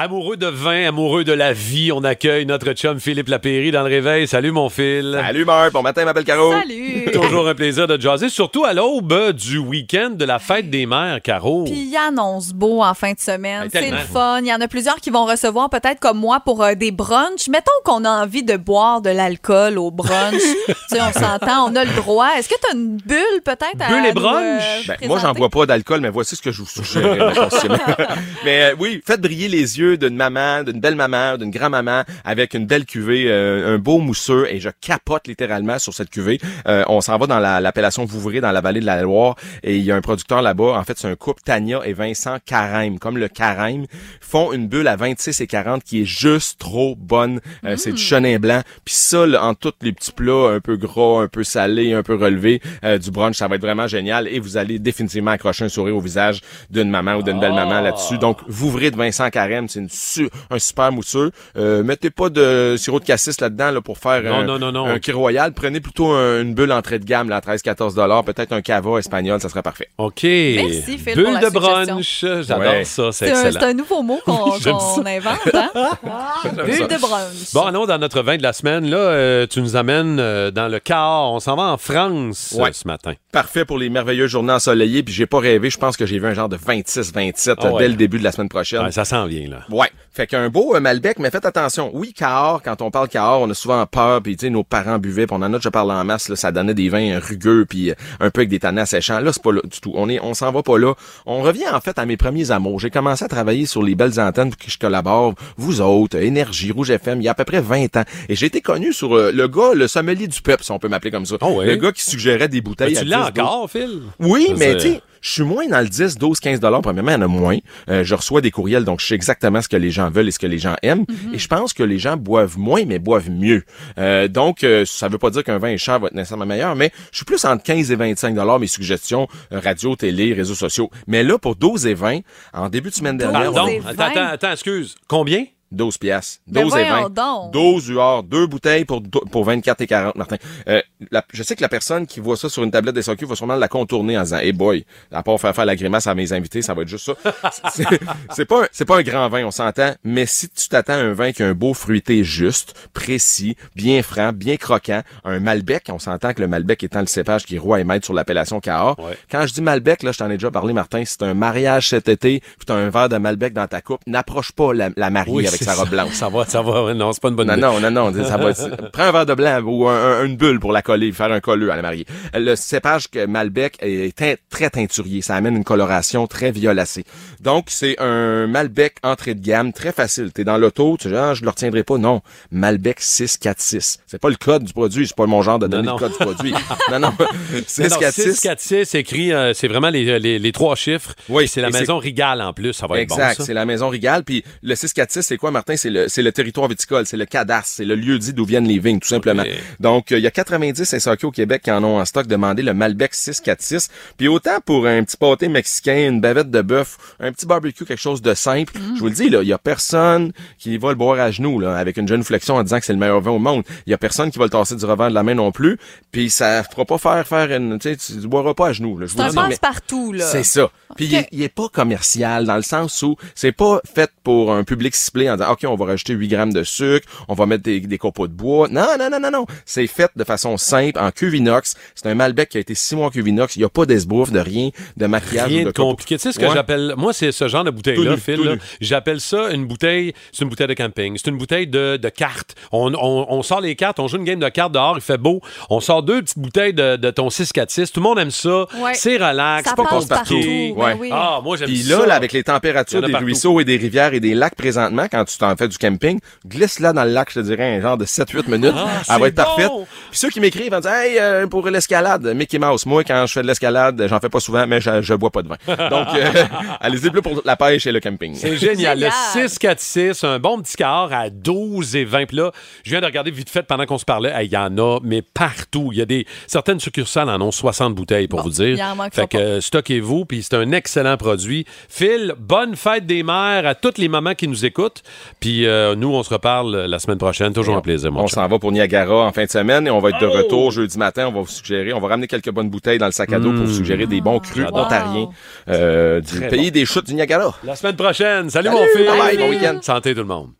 Amoureux de vin, amoureux de la vie, on accueille notre chum Philippe Lapéry dans le réveil. Salut mon Phil. Salut Marc, bon matin ma belle Caro. Salut! Toujours un plaisir de jaser, surtout à l'aube du week-end de la fête des mères, Caro. Puis il annonce beau en fin de semaine. Ben, C'est le fun. Il y en a plusieurs qui vont recevoir, peut-être comme moi, pour euh, des brunchs. Mettons qu'on a envie de boire de l'alcool au brunch. tu sais, on s'entend, on a le droit. Est-ce que tu as une bulle, peut-être? à Bulle et nous, brunch? euh, Ben, moi, j'en bois pas d'alcool, mais voici ce que je vous suggère. mais euh, oui, faites briller les yeux d'une maman, d'une belle maman, d'une grand-maman avec une belle cuvée, euh, un beau mousseux, et je capote littéralement sur cette cuvée. Euh, on s'en va dans la- l'appellation Vouvray, dans la vallée de la Loire, et il y a un producteur là-bas. En fait, c'est un couple, Tania et Vincent Carême, comme le Carême, font une bulle à 26 et 40 qui est juste trop bonne. Euh, C'est du chenin blanc. Puis ça, là, en tous les petits plats un peu gras, un peu salés, un peu relevés euh, du brunch, ça va être vraiment génial. Et vous allez définitivement accrocher un sourire au visage d'une maman ou d'une belle maman là-dessus. Donc, Vouvray de Vincent Carême, c'est une su- un super mousseux. Euh, mettez pas de sirop de cassis là-dedans là, pour faire Non, un, non, non, non. un Kir royal. Prenez plutôt un- une bulle entrée de gamme, là, à 13-14 dollars. Peut-être un cava espagnol, ça serait parfait. OK. Merci, Phil, Bulle pour la de brunch. J'adore Ouais. ça, c'est C'est un, c'est excellent. un nouveau mot qu'on invente, hein? Bulle de brunch. Bon, allons dans notre vin de la semaine. Là, euh, tu nous amènes euh, dans le car. On s'en va en France euh, Ouais. ce matin. Parfait pour les merveilleuses journées ensoleillées. Puis j'ai pas rêvé. Je pense que j'ai vu un genre de 26-27 Ah ouais. dès le début de la semaine prochaine. Ouais, ça s'en vient, là. Ouais. Fait qu'un beau euh, Malbec, mais faites attention. Oui, Cahors, quand on parle Cahors, on a souvent peur, puis tu sais, nos parents buvaient, puis on en a déjà parlé en masse, là, ça donnait des vins rugueux, puis euh, un peu avec des tannins asséchants. Là, c'est pas là du tout. On est, on s'en va pas là. On revient en fait à mes premiers amours. J'ai commencé à travailler sur les belles antennes pour que je collabore. Vous autres, euh, Énergie, Rouge FM, il y a à peu près 20 ans. Et j'ai été connu sur euh, le gars, le sommelier du peuple, si on peut m'appeler comme ça. Oh ouais. Le gars qui suggérait des bouteilles à tu l'as 10, 12. encore, Phil? Oui, mais tu sais, je suis moins dans le 10, 12, 15 dollars. Premièrement, il y en a moins. Euh, je reçois des courriels, donc je sais exactement ce que les gens veulent et ce que les gens aiment. Et je pense que les gens boivent moins, mais boivent mieux. Euh, donc, euh, ça veut pas dire qu'un vin est cher va être nécessairement meilleur, mais je suis plus entre 15 et 25 dollars mes suggestions, euh, radio, télé, réseaux sociaux. Mais là, pour 12 et 20, en début de semaine dernière, Pardon? 20. attends, attends, excuse. Combien? 12 piastres. Ben 12 et 20. voyons donc. 12 UR, deux bouteilles pour, pour 24 et 40, Martin. Euh, la- je sais que la personne qui voit ça sur une tablette SAQ va sûrement la contourner en disant, hey boy, à part faire faire la grimace à mes invités, ça va être juste ça. C'est- c'est pas, un- c'est pas un grand vin, on s'entend, mais si tu t'attends à un vin qui a un beau fruité juste, précis, bien franc, bien croquant, un Malbec, on s'entend que le Malbec étant le cépage qui est roi et maître sur l'appellation Cahors. Ouais. Quand je dis Malbec, là, je t'en ai déjà parlé, Martin, c'est un mariage cet été, puis t'as un verre de Malbec dans ta coupe, n'approche pas la, la mariée avec c'est sa robe ça. blanche. Ça va, ça va. Non, c'est pas une bonne Non, idée. non, non, non, ça va Prends un verre de blanc ou un- un- une bulle pour la coller, faire un colleux à la mariée. Le cépage que Malbec est très teinturier. Ça amène une coloration très violacée. Donc, c'est un Malbec entrée de gamme, très facile. T'es dans l'auto, tu dis, ah, je le retiendrai pas. Non. Malbec 646. C'est pas le code du produit, c'est pas mon genre de donner non. le code du produit. non, non. Non, non, 646. 6, 4, 6, écrit, euh, c'est vraiment les, les, les trois chiffres. Oui, c'est la maison Rigal en plus, ça va être bon, Exact, c'est la maison Rigal. Puis le 646, c'est quoi, Martin? C'est le, c'est le territoire viticole, c'est le cadastre, c'est le lieu dit d'où viennent les vignes, tout simplement. Donc, euh, il y a 90 SAQ au Québec qui en ont en stock demandé le Malbec 646. Puis autant pour un petit pâté mexicain, une bavette de bœuf, un petit barbecue, quelque chose de simple, je vous le dis, là, il y a personne qui va le boire à genoux, là, avec une jeune flexion en disant que c'est le meilleur vin au monde. Il y a personne qui va le tasser du revers de la main non plus. Puis ça fera pas faire faire une, tu sais, tu boiras pas à genoux, là. Je vous le dis, mais- passe-partout, là. c'est ça. Puis il, est, il est pas commercial dans le sens où c'est pas fait pour un public ciblé en disant OK, on va rajouter 8 grammes de sucre, on va mettre des, des copeaux de bois. Non, non, non, non, non. C'est fait de façon simple en cuve inox. C'est un Malbec qui a été six mois en cuve inox. Il y a pas d'esbrouf, de rien, de maquillage. Rien ou de compliqué. Tu sais ce que Ouais. j'appelle. Moi, c'est ce genre de bouteille-là, Phil. là. J'appelle ça une bouteille. C'est une bouteille de camping. C'est une bouteille de, de cartes. On, on, on sort les cartes, on joue une game de cartes dehors, il fait beau. On sort deux petites bouteilles de, de ton 6-4-6. Tout le monde aime ça. Ouais. C'est relax. Ça C'est pas passe partout. Ben Ouais. oui. Ah, moi, j'aime Puis ça. là, là, avec les températures des partout. ruisseaux et des rivières et des lacs présentement, quand tu t'en fais du camping, glisse là dans le lac, je te dirais, un genre de 7-8 minutes. Ah, Elle va être bon! parfaite. Puis ceux qui m'écrivent vont dire, hey, euh, pour l'escalade, Mickey Mouse. Moi, quand je fais de l'escalade, j'en fais pas souvent, mais je, je bois pas de vin. Donc, euh, allez-y plus pour la pêche et le camping. C'est génial. Génial. Le 6-4-6, un bon petit quart à 12 et 20 plats. Je viens de regarder vite fait pendant qu'on se parlait. Hey, Il y en a, mais partout. Il y a des certaines succursales en ont 60 bouteilles, pour Bon, vous dire. il en fait que pas. euh, stockez-vous, puis c'est un excellent produit. Phil, bonne fête des mères à toutes les mamans qui nous écoutent. Puis euh, nous, on se reparle la semaine prochaine. Toujours un plaisir, mon On s'en va pour Niagara en fin de semaine et on va être de Oh! retour jeudi matin. On va vous suggérer, on va ramener quelques bonnes bouteilles dans le sac à dos pour vous suggérer des bons crus ontariens euh, du Très pays bon. des chutes du Niagara. La semaine prochaine. Salut, Salut, mon fils. bye bye, bon week-end. Santé tout le monde.